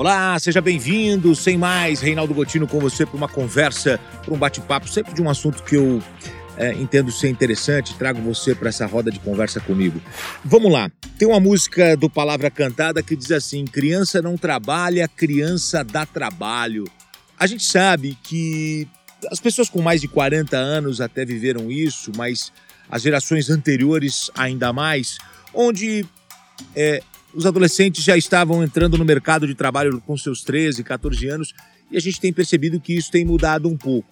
Olá, seja bem-vindo. Sem mais, Reinaldo Gotino com você para uma conversa, para um bate-papo, sempre de um assunto que eu é, entendo ser interessante. Trago você para essa roda de conversa comigo. Vamos lá. Tem uma música do Palavra Cantada que diz assim: Criança não trabalha, criança dá trabalho. A gente sabe que as pessoas com mais de 40 anos até viveram isso, mas as gerações anteriores ainda mais, onde é, os adolescentes já estavam entrando no mercado de trabalho com seus 13, 14 anos e a gente tem percebido que isso tem mudado um pouco.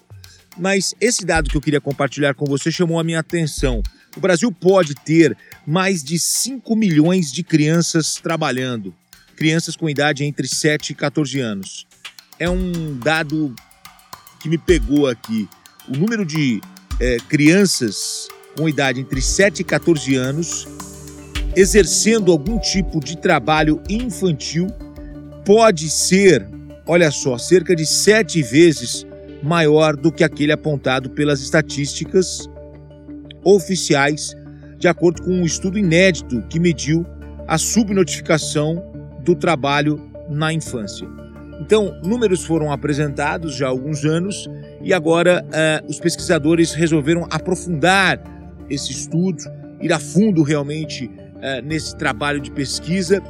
Mas esse dado que eu queria compartilhar com você chamou a minha atenção. O Brasil pode ter mais de 5 milhões de crianças trabalhando, crianças com idade entre 7 e 14 anos. É um dado que me pegou aqui. O número de é, crianças com idade entre 7 e 14 anos exercendo algum tipo de trabalho infantil pode ser, olha só, cerca de sete vezes maior do que aquele apontado pelas estatísticas oficiais, de acordo com um estudo inédito que mediu a subnotificação do trabalho na infância. Então, números foram apresentados já há alguns anos e agora uh, os pesquisadores resolveram aprofundar esse estudo, ir a fundo realmente uh, nesse trabalho de pesquisa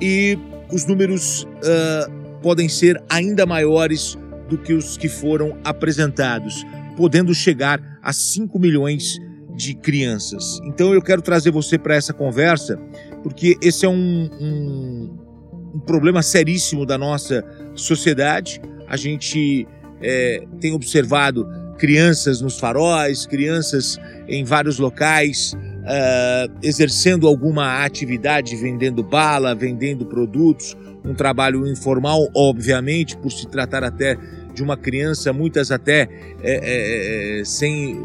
e os números uh, podem ser ainda maiores do que os que foram apresentados, podendo chegar a 5 milhões de crianças. Então eu quero trazer você para essa conversa, porque esse é um, um, um, problema seríssimo da nossa sociedade. A gente é, tem observado crianças nos faróis, crianças em vários locais, uh, exercendo alguma atividade, vendendo bala, vendendo produtos, um trabalho informal, obviamente, por se tratar até de uma criança, muitas até é, é, sem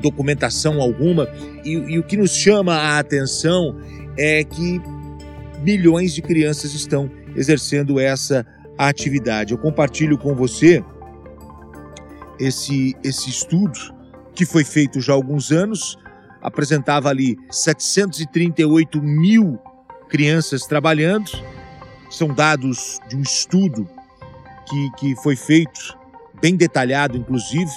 documentação alguma. E, e o que nos chama a atenção é que milhões de crianças estão exercendo essa atividade. Eu compartilho com você esse, esse estudo que foi feito já há alguns anos, apresentava ali 738 mil crianças trabalhando. São dados de um estudo que, que foi feito, bem detalhado, inclusive,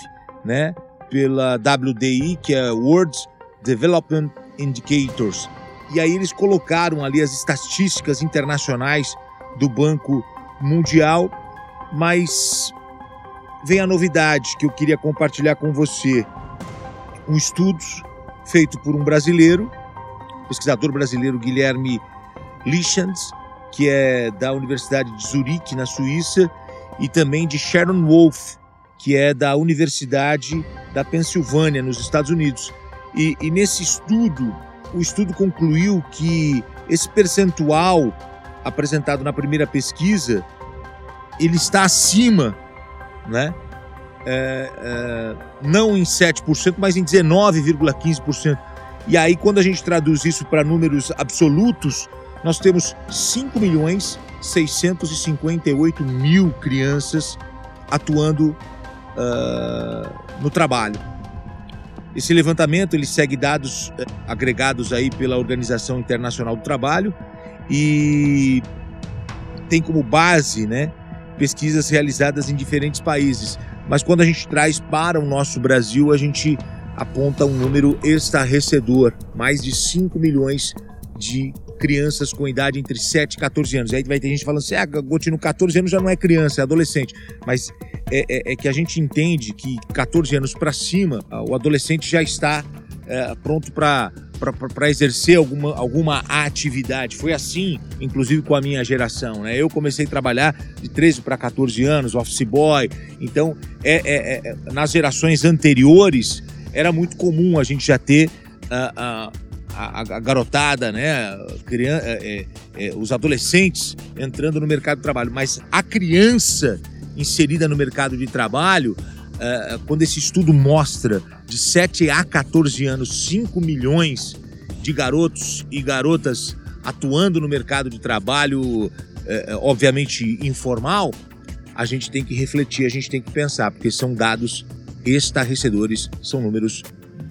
né, pela WDI, que é World Development Indicators. E aí eles colocaram ali as estatísticas internacionais do Banco Mundial, mas vem a novidade que eu queria compartilhar com você. Um estudo feito por um brasileiro, pesquisador brasileiro Guilherme Lichens, que é da Universidade de Zurique, na Suíça, e também de Sharon Wolf, que é da Universidade da Pensilvânia, nos Estados Unidos. E, e nesse estudo, o estudo concluiu que esse percentual apresentado na primeira pesquisa, ele está acima, né? É, é, não em 7%, mas em 19,15%. E aí, quando a gente traduz isso para números absolutos, nós temos 5 milhões 658 mil crianças atuando uh, no trabalho. Esse levantamento ele segue dados agregados aí pela Organização Internacional do Trabalho e tem como base, né, pesquisas realizadas em diferentes países. Mas quando a gente traz para o nosso Brasil, a gente aponta um número estarrecedor, mais de 5 milhões de crianças com idade entre 7 e 14 anos. Aí vai ter gente falando assim: ah, Gotino, 14 anos já não é criança, é adolescente. Mas é, é, é que a gente entende que 14 anos para cima, o adolescente já está é, pronto para para exercer alguma, alguma atividade. Foi assim, inclusive com a minha geração. Né? Eu comecei a trabalhar de 13 para 14 anos, office boy. Então, é, é, é, nas gerações anteriores, era muito comum a gente já ter uh, uh, a, a, garotada, né, criança, é, é, é, os adolescentes entrando no mercado de trabalho, mas a criança inserida no mercado de trabalho, é, quando esse estudo mostra de 7 a 14 anos, 5 milhões de garotos e garotas atuando no mercado de trabalho, é, é, obviamente informal, a gente tem que refletir, a gente tem que pensar, porque são dados estarrecedores, são números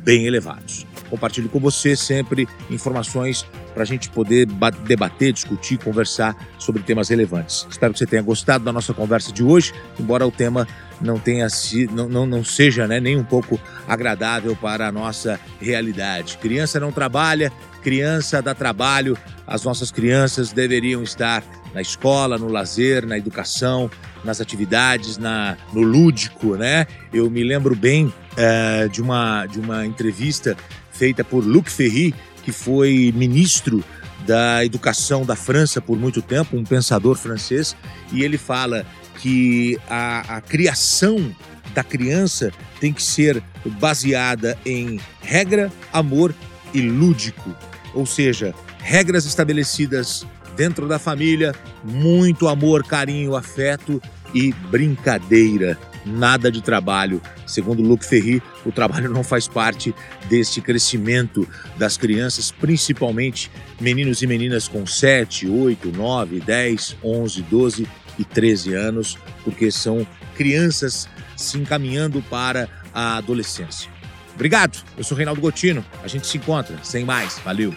bem elevados. Compartilho com você sempre informações para a gente poder debater, discutir, conversar sobre temas relevantes. Espero que você tenha gostado da nossa conversa de hoje, embora o tema não tenha não, não, não seja né, nem um pouco agradável para a nossa realidade. Criança não trabalha, criança dá trabalho, as nossas crianças deveriam estar na escola, no lazer, na educação, nas atividades, na, no lúdico, né? Eu me lembro bem é, de, uma, de uma entrevista feita por Luc Ferry, que foi ministro da educação da França por muito tempo, um pensador francês, e ele fala que a, a criação da criança tem que ser baseada em regra, amor e lúdico, ou seja, regras estabelecidas dentro da família, muito amor, carinho, afeto e brincadeira nada de trabalho. Segundo Luc Ferry, o trabalho não faz parte deste crescimento das crianças, principalmente meninos e meninas com 7, 8, 9, 10, 11, 12 e 13 anos, porque são crianças se encaminhando para a adolescência. Obrigado, eu sou Reinaldo Gotino, a gente se encontra, sem mais, valeu!